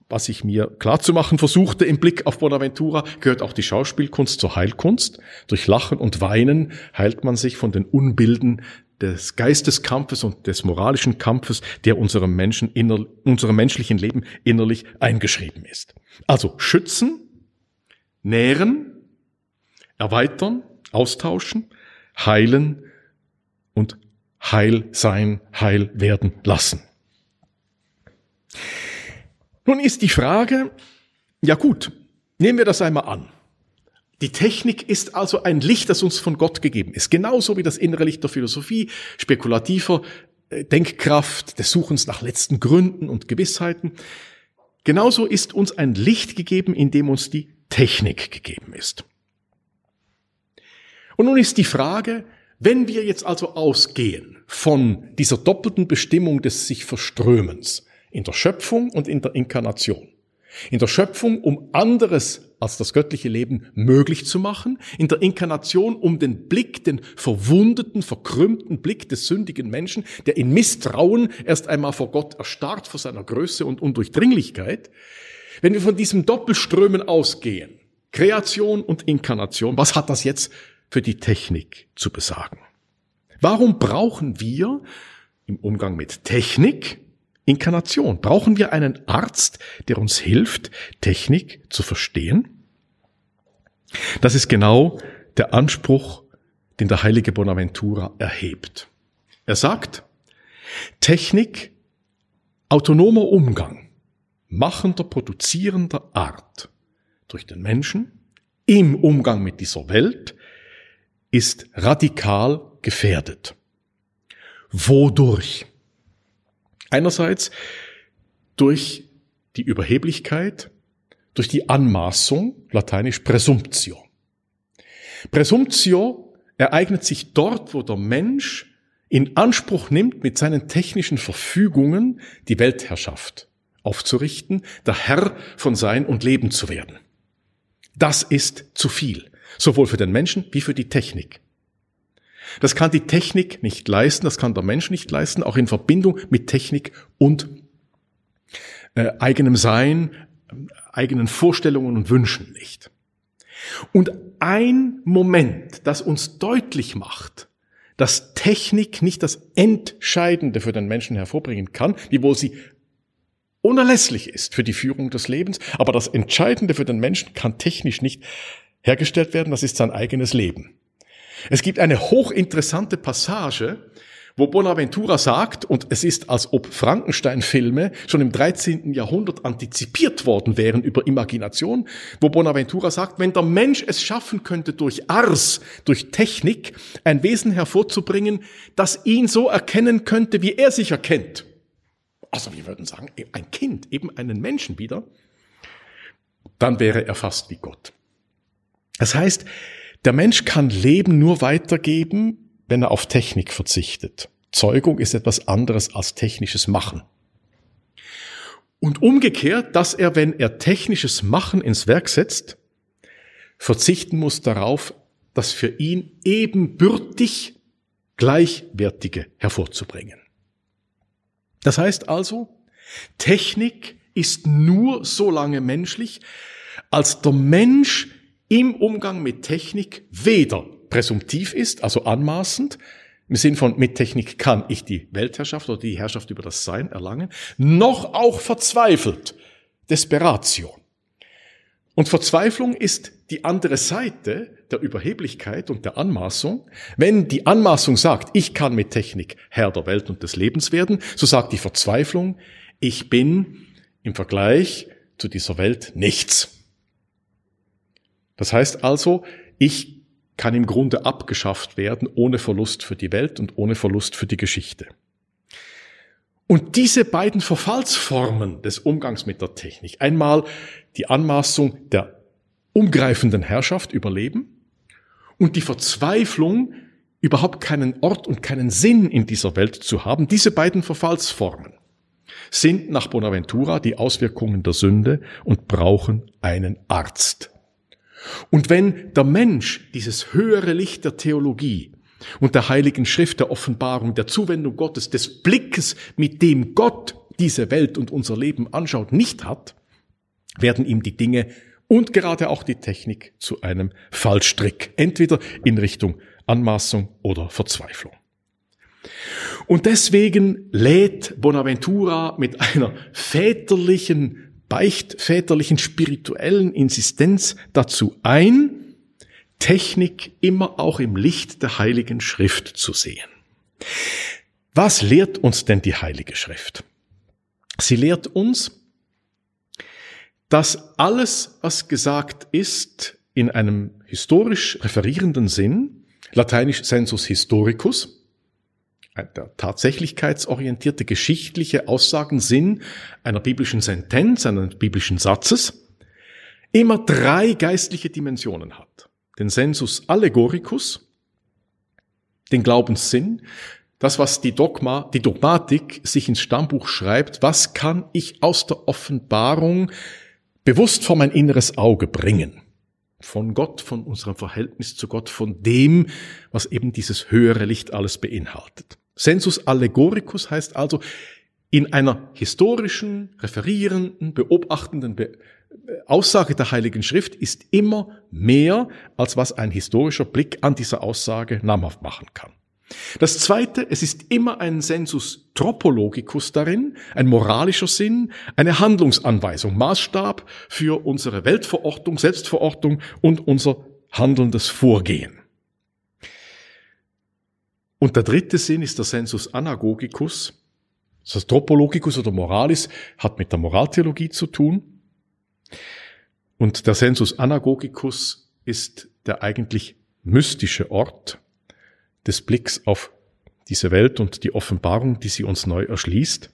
was ich mir klarzumachen versuchte im Blick auf Bonaventura, gehört auch die Schauspielkunst zur Heilkunst. Durch Lachen und Weinen heilt man sich von den Unbilden des Geisteskampfes und des moralischen Kampfes, der unserem Menschen inner, unserem menschlichen Leben innerlich eingeschrieben ist. Also schützen, nähren, erweitern, austauschen, heilen und heil sein, heil werden lassen. Nun ist die Frage, ja gut, nehmen wir das einmal an. Die Technik ist also ein Licht, das uns von Gott gegeben ist. Genauso wie das innere Licht der Philosophie, spekulativer äh, Denkkraft, des Suchens nach letzten Gründen und Gewissheiten. Genauso ist uns ein Licht gegeben, in dem uns die Technik gegeben ist. Und nun ist die Frage, wenn wir jetzt also ausgehen von dieser doppelten Bestimmung des sich Verströmens in der Schöpfung und in der Inkarnation, in der Schöpfung, um anderes als das göttliche Leben möglich zu machen. In der Inkarnation, um den Blick, den verwundeten, verkrümmten Blick des sündigen Menschen, der in Misstrauen erst einmal vor Gott erstarrt, vor seiner Größe und Undurchdringlichkeit. Wenn wir von diesem Doppelströmen ausgehen, Kreation und Inkarnation, was hat das jetzt für die Technik zu besagen? Warum brauchen wir im Umgang mit Technik Inkarnation. Brauchen wir einen Arzt, der uns hilft, Technik zu verstehen? Das ist genau der Anspruch, den der heilige Bonaventura erhebt. Er sagt, Technik, autonomer Umgang, machender, produzierender Art durch den Menschen im Umgang mit dieser Welt ist radikal gefährdet. Wodurch? Einerseits durch die Überheblichkeit, durch die Anmaßung, lateinisch Präsumptio. Präsumptio ereignet sich dort, wo der Mensch in Anspruch nimmt, mit seinen technischen Verfügungen die Weltherrschaft aufzurichten, der Herr von Sein und Leben zu werden. Das ist zu viel, sowohl für den Menschen wie für die Technik. Das kann die Technik nicht leisten, das kann der Mensch nicht leisten, auch in Verbindung mit Technik und äh, eigenem Sein, eigenen Vorstellungen und Wünschen nicht. Und ein Moment, das uns deutlich macht, dass Technik nicht das Entscheidende für den Menschen hervorbringen kann, wiewohl sie unerlässlich ist für die Führung des Lebens, aber das Entscheidende für den Menschen kann technisch nicht hergestellt werden, das ist sein eigenes Leben. Es gibt eine hochinteressante Passage, wo Bonaventura sagt, und es ist, als ob Frankenstein-Filme schon im 13. Jahrhundert antizipiert worden wären über Imagination, wo Bonaventura sagt, wenn der Mensch es schaffen könnte, durch Ars, durch Technik, ein Wesen hervorzubringen, das ihn so erkennen könnte, wie er sich erkennt. Also wir würden sagen, ein Kind, eben einen Menschen wieder, dann wäre er fast wie Gott. Das heißt, der Mensch kann Leben nur weitergeben, wenn er auf Technik verzichtet. Zeugung ist etwas anderes als technisches Machen. Und umgekehrt, dass er, wenn er technisches Machen ins Werk setzt, verzichten muss darauf, das für ihn ebenbürtig Gleichwertige hervorzubringen. Das heißt also, Technik ist nur so lange menschlich, als der Mensch im Umgang mit Technik weder präsumptiv ist, also anmaßend, im Sinn von mit Technik kann ich die Weltherrschaft oder die Herrschaft über das Sein erlangen, noch auch verzweifelt, Desperation. Und Verzweiflung ist die andere Seite der Überheblichkeit und der Anmaßung. Wenn die Anmaßung sagt, ich kann mit Technik Herr der Welt und des Lebens werden, so sagt die Verzweiflung, ich bin im Vergleich zu dieser Welt nichts. Das heißt also, ich kann im Grunde abgeschafft werden ohne Verlust für die Welt und ohne Verlust für die Geschichte. Und diese beiden Verfallsformen des Umgangs mit der Technik, einmal die Anmaßung der umgreifenden Herrschaft überleben und die Verzweiflung, überhaupt keinen Ort und keinen Sinn in dieser Welt zu haben, diese beiden Verfallsformen sind nach Bonaventura die Auswirkungen der Sünde und brauchen einen Arzt. Und wenn der Mensch dieses höhere Licht der Theologie und der heiligen Schrift der Offenbarung, der Zuwendung Gottes, des Blickes, mit dem Gott diese Welt und unser Leben anschaut, nicht hat, werden ihm die Dinge und gerade auch die Technik zu einem Fallstrick, entweder in Richtung Anmaßung oder Verzweiflung. Und deswegen lädt Bonaventura mit einer väterlichen beichtväterlichen spirituellen Insistenz dazu ein, Technik immer auch im Licht der Heiligen Schrift zu sehen. Was lehrt uns denn die Heilige Schrift? Sie lehrt uns, dass alles, was gesagt ist, in einem historisch referierenden Sinn, lateinisch sensus historicus, tatsächlichkeitsorientierte geschichtliche Aussagensinn einer biblischen Sentenz, eines biblischen Satzes, immer drei geistliche Dimensionen hat. Den Sensus allegoricus, den Glaubenssinn, das, was die Dogma, die Dogmatik sich ins Stammbuch schreibt, was kann ich aus der Offenbarung bewusst vor mein inneres Auge bringen? Von Gott, von unserem Verhältnis zu Gott, von dem, was eben dieses höhere Licht alles beinhaltet. Sensus allegoricus heißt also, in einer historischen, referierenden, beobachtenden Be Aussage der Heiligen Schrift ist immer mehr, als was ein historischer Blick an dieser Aussage namhaft machen kann. Das zweite, es ist immer ein Sensus tropologicus darin, ein moralischer Sinn, eine Handlungsanweisung, Maßstab für unsere Weltverortung, Selbstverortung und unser handelndes Vorgehen. Und der dritte Sinn ist der Sensus anagogicus. Das Tropologicus oder Moralis hat mit der Moraltheologie zu tun. Und der Sensus anagogicus ist der eigentlich mystische Ort des Blicks auf diese Welt und die Offenbarung, die sie uns neu erschließt.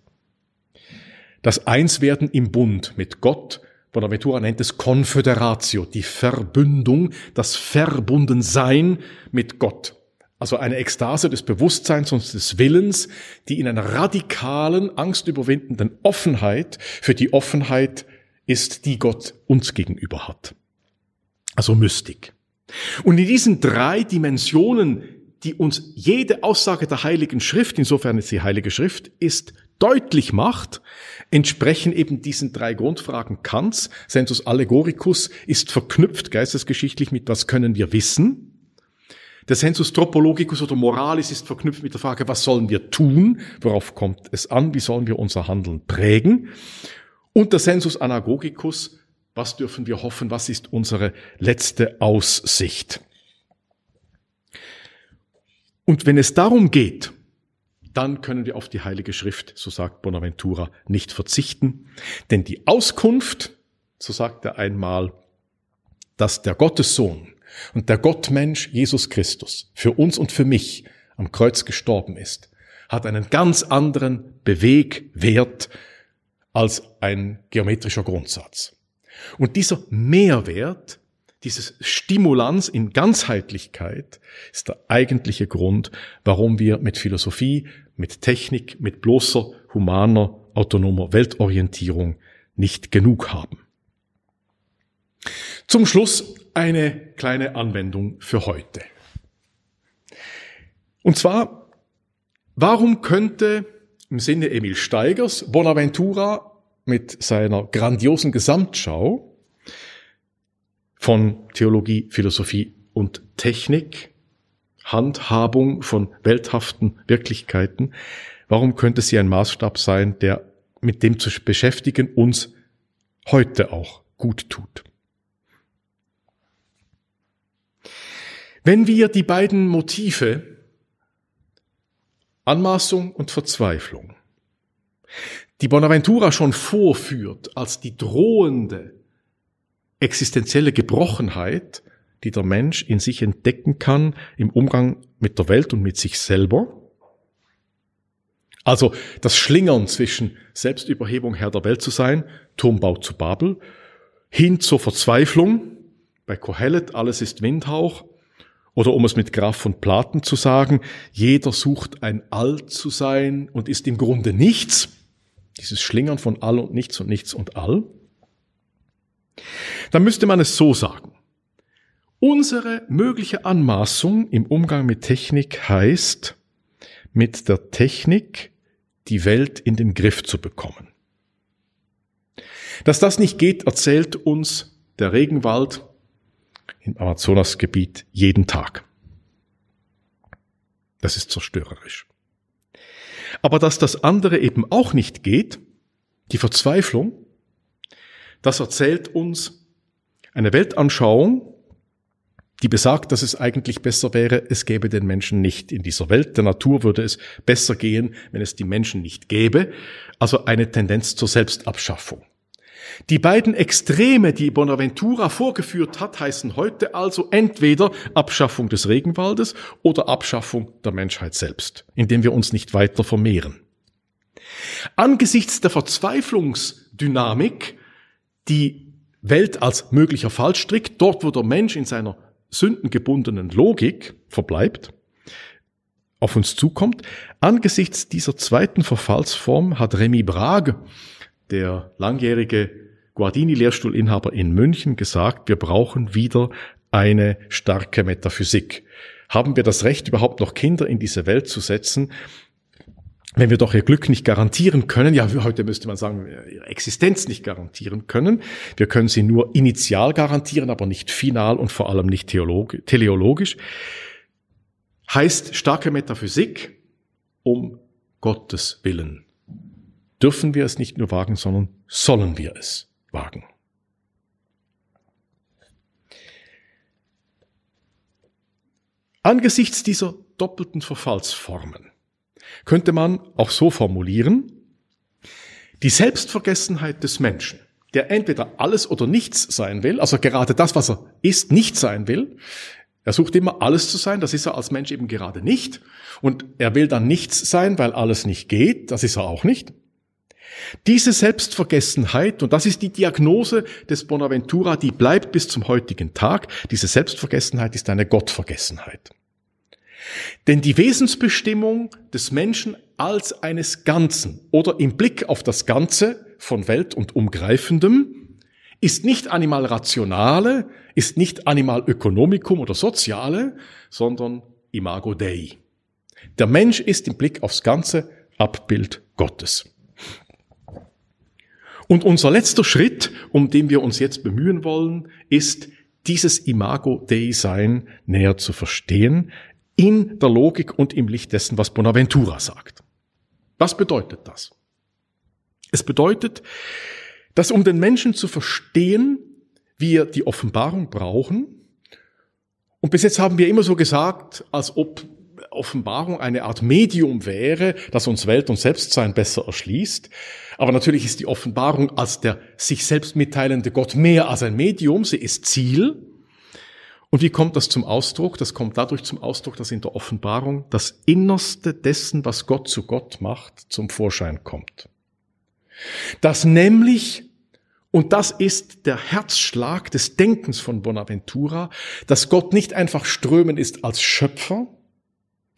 Das Einswerden im Bund mit Gott, Bonaventura nennt es Confederatio, die Verbündung, das Verbundensein mit Gott Also eine Ekstase des Bewusstseins und des Willens, die in einer radikalen, angstüberwindenden Offenheit für die Offenheit ist, die Gott uns gegenüber hat. Also Mystik. Und in diesen drei Dimensionen, die uns jede Aussage der Heiligen Schrift, insofern es die Heilige Schrift ist, deutlich macht, entsprechen eben diesen drei Grundfragen Kants. Sensus allegoricus ist verknüpft geistesgeschichtlich mit was können wir wissen? Der Sensus tropologicus oder moralis ist verknüpft mit der Frage, was sollen wir tun? Worauf kommt es an? Wie sollen wir unser Handeln prägen? Und der Sensus anagogicus, was dürfen wir hoffen? Was ist unsere letzte Aussicht? Und wenn es darum geht, dann können wir auf die Heilige Schrift, so sagt Bonaventura, nicht verzichten. Denn die Auskunft, so sagt er einmal, dass der Gottessohn und der Gottmensch Jesus Christus für uns und für mich am Kreuz gestorben ist, hat einen ganz anderen Bewegwert als ein geometrischer Grundsatz. Und dieser Mehrwert, dieses Stimulans in Ganzheitlichkeit ist der eigentliche Grund, warum wir mit Philosophie, mit Technik, mit bloßer humaner, autonomer Weltorientierung nicht genug haben. Zum Schluss eine kleine Anwendung für heute. Und zwar, warum könnte im Sinne Emil Steigers Bonaventura mit seiner grandiosen Gesamtschau von Theologie, Philosophie und Technik, Handhabung von welthaften Wirklichkeiten, warum könnte sie ein Maßstab sein, der mit dem zu beschäftigen uns heute auch gut tut? Wenn wir die beiden Motive Anmaßung und Verzweiflung, die Bonaventura schon vorführt als die drohende existenzielle Gebrochenheit, die der Mensch in sich entdecken kann im Umgang mit der Welt und mit sich selber. Also das Schlingern zwischen Selbstüberhebung Herr der Welt zu sein, Turmbau zu Babel, hin zur Verzweiflung, bei Kohelet alles ist Windhauch, oder um es mit Graf von Platen zu sagen, jeder sucht ein All zu sein und ist im Grunde nichts. Dieses Schlingern von All und Nichts und Nichts und All. Dann müsste man es so sagen. Unsere mögliche Anmaßung im Umgang mit Technik heißt, mit der Technik die Welt in den Griff zu bekommen. Dass das nicht geht, erzählt uns der Regenwald im Amazonasgebiet jeden Tag. Das ist zerstörerisch. Aber dass das andere eben auch nicht geht, die Verzweiflung, das erzählt uns eine Weltanschauung, die besagt, dass es eigentlich besser wäre, es gäbe den Menschen nicht in dieser Welt. Der Natur würde es besser gehen, wenn es die Menschen nicht gäbe. Also eine Tendenz zur Selbstabschaffung. Die beiden Extreme, die Bonaventura vorgeführt hat, heißen heute also entweder Abschaffung des Regenwaldes oder Abschaffung der Menschheit selbst, indem wir uns nicht weiter vermehren. Angesichts der Verzweiflungsdynamik, die Welt als möglicher Fallstrick, dort wo der Mensch in seiner sündengebundenen Logik verbleibt, auf uns zukommt, angesichts dieser zweiten Verfallsform hat Remy Brage der langjährige Guardini-Lehrstuhlinhaber in München gesagt, wir brauchen wieder eine starke Metaphysik. Haben wir das Recht, überhaupt noch Kinder in diese Welt zu setzen, wenn wir doch ihr Glück nicht garantieren können, ja, heute müsste man sagen, ihre Existenz nicht garantieren können. Wir können sie nur initial garantieren, aber nicht final und vor allem nicht teleologisch. Heißt starke Metaphysik um Gottes Willen dürfen wir es nicht nur wagen, sondern sollen wir es wagen. Angesichts dieser doppelten Verfallsformen könnte man auch so formulieren, die Selbstvergessenheit des Menschen, der entweder alles oder nichts sein will, also gerade das, was er ist, nicht sein will, er sucht immer alles zu sein, das ist er als Mensch eben gerade nicht, und er will dann nichts sein, weil alles nicht geht, das ist er auch nicht. Diese Selbstvergessenheit, und das ist die Diagnose des Bonaventura, die bleibt bis zum heutigen Tag, diese Selbstvergessenheit ist eine Gottvergessenheit. Denn die Wesensbestimmung des Menschen als eines Ganzen oder im Blick auf das Ganze von Welt und Umgreifendem ist nicht animal rationale, ist nicht animal ökonomicum oder soziale, sondern imago Dei. Der Mensch ist im Blick aufs Ganze Abbild Gottes. Und unser letzter Schritt, um den wir uns jetzt bemühen wollen, ist, dieses Imago Dei Sein näher zu verstehen, in der Logik und im Licht dessen, was Bonaventura sagt. Was bedeutet das? Es bedeutet, dass um den Menschen zu verstehen, wir die Offenbarung brauchen, und bis jetzt haben wir immer so gesagt, als ob Offenbarung eine Art Medium wäre, das uns Welt und Selbstsein besser erschließt. Aber natürlich ist die Offenbarung als der sich selbst mitteilende Gott mehr als ein Medium, sie ist Ziel. Und wie kommt das zum Ausdruck? Das kommt dadurch zum Ausdruck, dass in der Offenbarung das Innerste dessen, was Gott zu Gott macht, zum Vorschein kommt. Dass nämlich, und das ist der Herzschlag des Denkens von Bonaventura, dass Gott nicht einfach strömen ist als Schöpfer,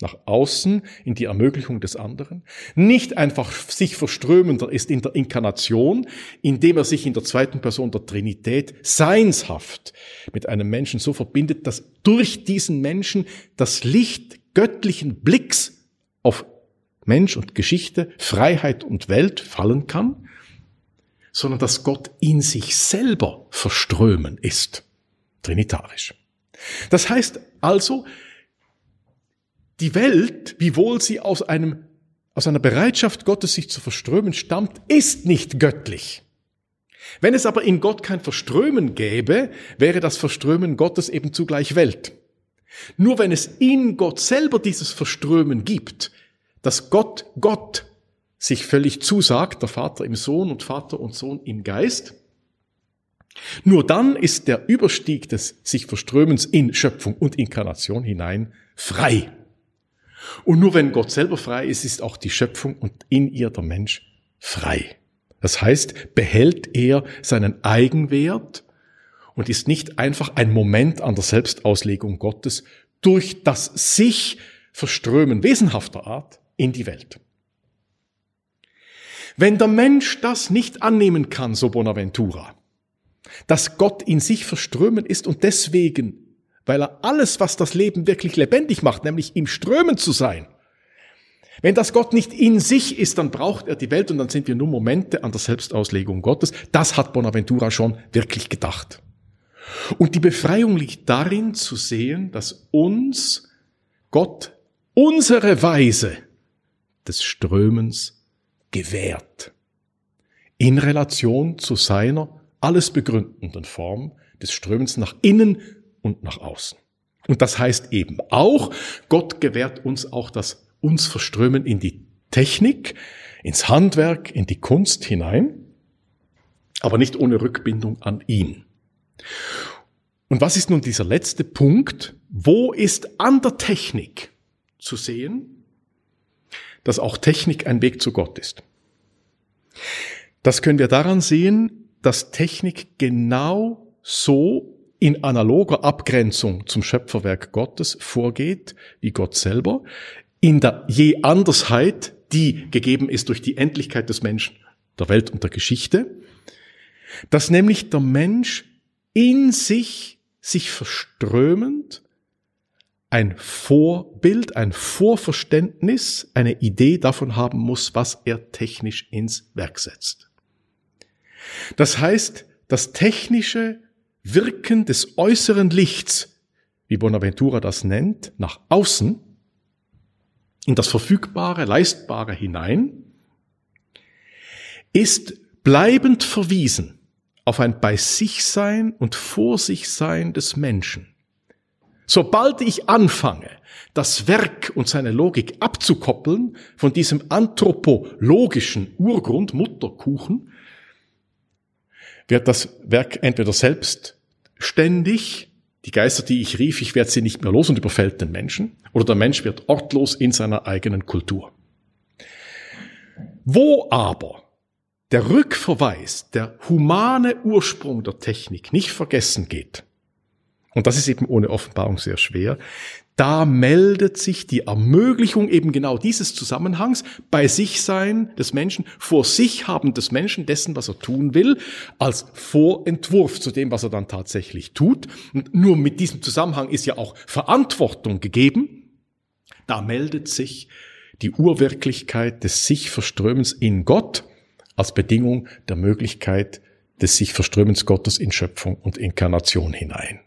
nach außen in die Ermöglichung des anderen, nicht einfach sich verströmender ist in der Inkarnation, indem er sich in der zweiten Person der Trinität seinshaft mit einem Menschen so verbindet, dass durch diesen Menschen das Licht göttlichen Blicks auf Mensch und Geschichte, Freiheit und Welt fallen kann, sondern dass Gott in sich selber verströmen ist, trinitarisch. Das heißt also, die Welt, wiewohl sie aus einem, aus einer Bereitschaft Gottes sich zu verströmen stammt, ist nicht göttlich. Wenn es aber in Gott kein Verströmen gäbe, wäre das Verströmen Gottes eben zugleich Welt. Nur wenn es in Gott selber dieses Verströmen gibt, dass Gott Gott sich völlig zusagt, der Vater im Sohn und Vater und Sohn im Geist, nur dann ist der Überstieg des sich Verströmens in Schöpfung und Inkarnation hinein frei. Und nur wenn Gott selber frei ist, ist auch die Schöpfung und in ihr der Mensch frei. Das heißt, behält er seinen Eigenwert und ist nicht einfach ein Moment an der Selbstauslegung Gottes durch das sich Verströmen wesenhafter Art in die Welt. Wenn der Mensch das nicht annehmen kann, so Bonaventura, dass Gott in sich verströmen ist und deswegen weil er alles, was das Leben wirklich lebendig macht, nämlich im Strömen zu sein. Wenn das Gott nicht in sich ist, dann braucht er die Welt und dann sind wir nur Momente an der Selbstauslegung Gottes. Das hat Bonaventura schon wirklich gedacht. Und die Befreiung liegt darin zu sehen, dass uns Gott unsere Weise des Strömens gewährt. In Relation zu seiner alles begründenden Form des Strömens nach innen und nach außen. Und das heißt eben auch, Gott gewährt uns auch das uns Verströmen in die Technik, ins Handwerk, in die Kunst hinein, aber nicht ohne Rückbindung an ihn. Und was ist nun dieser letzte Punkt? Wo ist an der Technik zu sehen, dass auch Technik ein Weg zu Gott ist? Das können wir daran sehen, dass Technik genau so in analoger Abgrenzung zum Schöpferwerk Gottes vorgeht, wie Gott selber, in der je Andersheit, die gegeben ist durch die Endlichkeit des Menschen, der Welt und der Geschichte, dass nämlich der Mensch in sich, sich verströmend, ein Vorbild, ein Vorverständnis, eine Idee davon haben muss, was er technisch ins Werk setzt. Das heißt, das Technische Wirken des äußeren Lichts, wie Bonaventura das nennt, nach außen, in das Verfügbare, Leistbare hinein, ist bleibend verwiesen auf ein Bei sich Sein und Vor sich Sein des Menschen. Sobald ich anfange, das Werk und seine Logik abzukoppeln von diesem anthropologischen Urgrund, Mutterkuchen, wird das Werk entweder selbstständig, die Geister, die ich rief, ich werde sie nicht mehr los und überfällt den Menschen, oder der Mensch wird ortlos in seiner eigenen Kultur. Wo aber der Rückverweis, der humane Ursprung der Technik nicht vergessen geht, und das ist eben ohne Offenbarung sehr schwer, da meldet sich die Ermöglichung eben genau dieses Zusammenhangs bei sich sein des Menschen, vor sich haben des Menschen, dessen, was er tun will, als Vorentwurf zu dem, was er dann tatsächlich tut. Und nur mit diesem Zusammenhang ist ja auch Verantwortung gegeben. Da meldet sich die Urwirklichkeit des sich Verströmens in Gott als Bedingung der Möglichkeit des sich Verströmens Gottes in Schöpfung und Inkarnation hinein.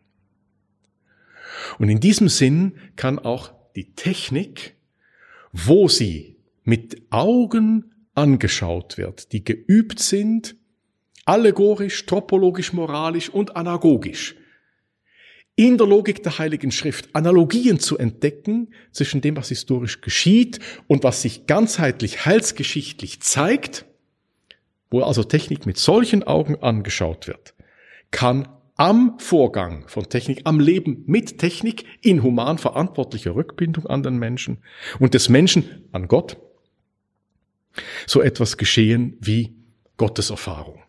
Und in diesem Sinn kann auch die Technik, wo sie mit Augen angeschaut wird, die geübt sind, allegorisch, topologisch, moralisch und anagogisch, in der Logik der Heiligen Schrift Analogien zu entdecken zwischen dem, was historisch geschieht und was sich ganzheitlich heilsgeschichtlich zeigt, wo also Technik mit solchen Augen angeschaut wird, kann am Vorgang von Technik, am Leben mit Technik in human verantwortlicher Rückbindung an den Menschen und des Menschen an Gott so etwas geschehen wie Gotteserfahrung.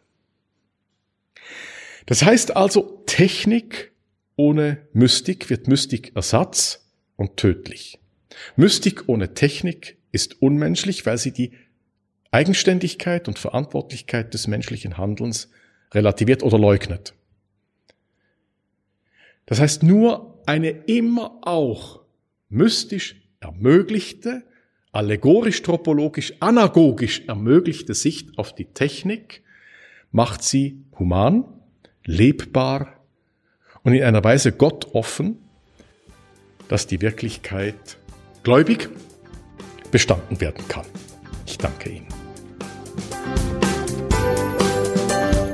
Das heißt also, Technik ohne Mystik wird Mystik Ersatz und tödlich. Mystik ohne Technik ist unmenschlich, weil sie die Eigenständigkeit und Verantwortlichkeit des menschlichen Handelns relativiert oder leugnet. Das heißt, nur eine immer auch mystisch ermöglichte, allegorisch, tropologisch, anagogisch ermöglichte Sicht auf die Technik macht sie human, lebbar und in einer Weise Gott offen, dass die Wirklichkeit gläubig bestanden werden kann. Ich danke Ihnen.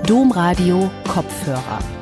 Domradio Kopfhörer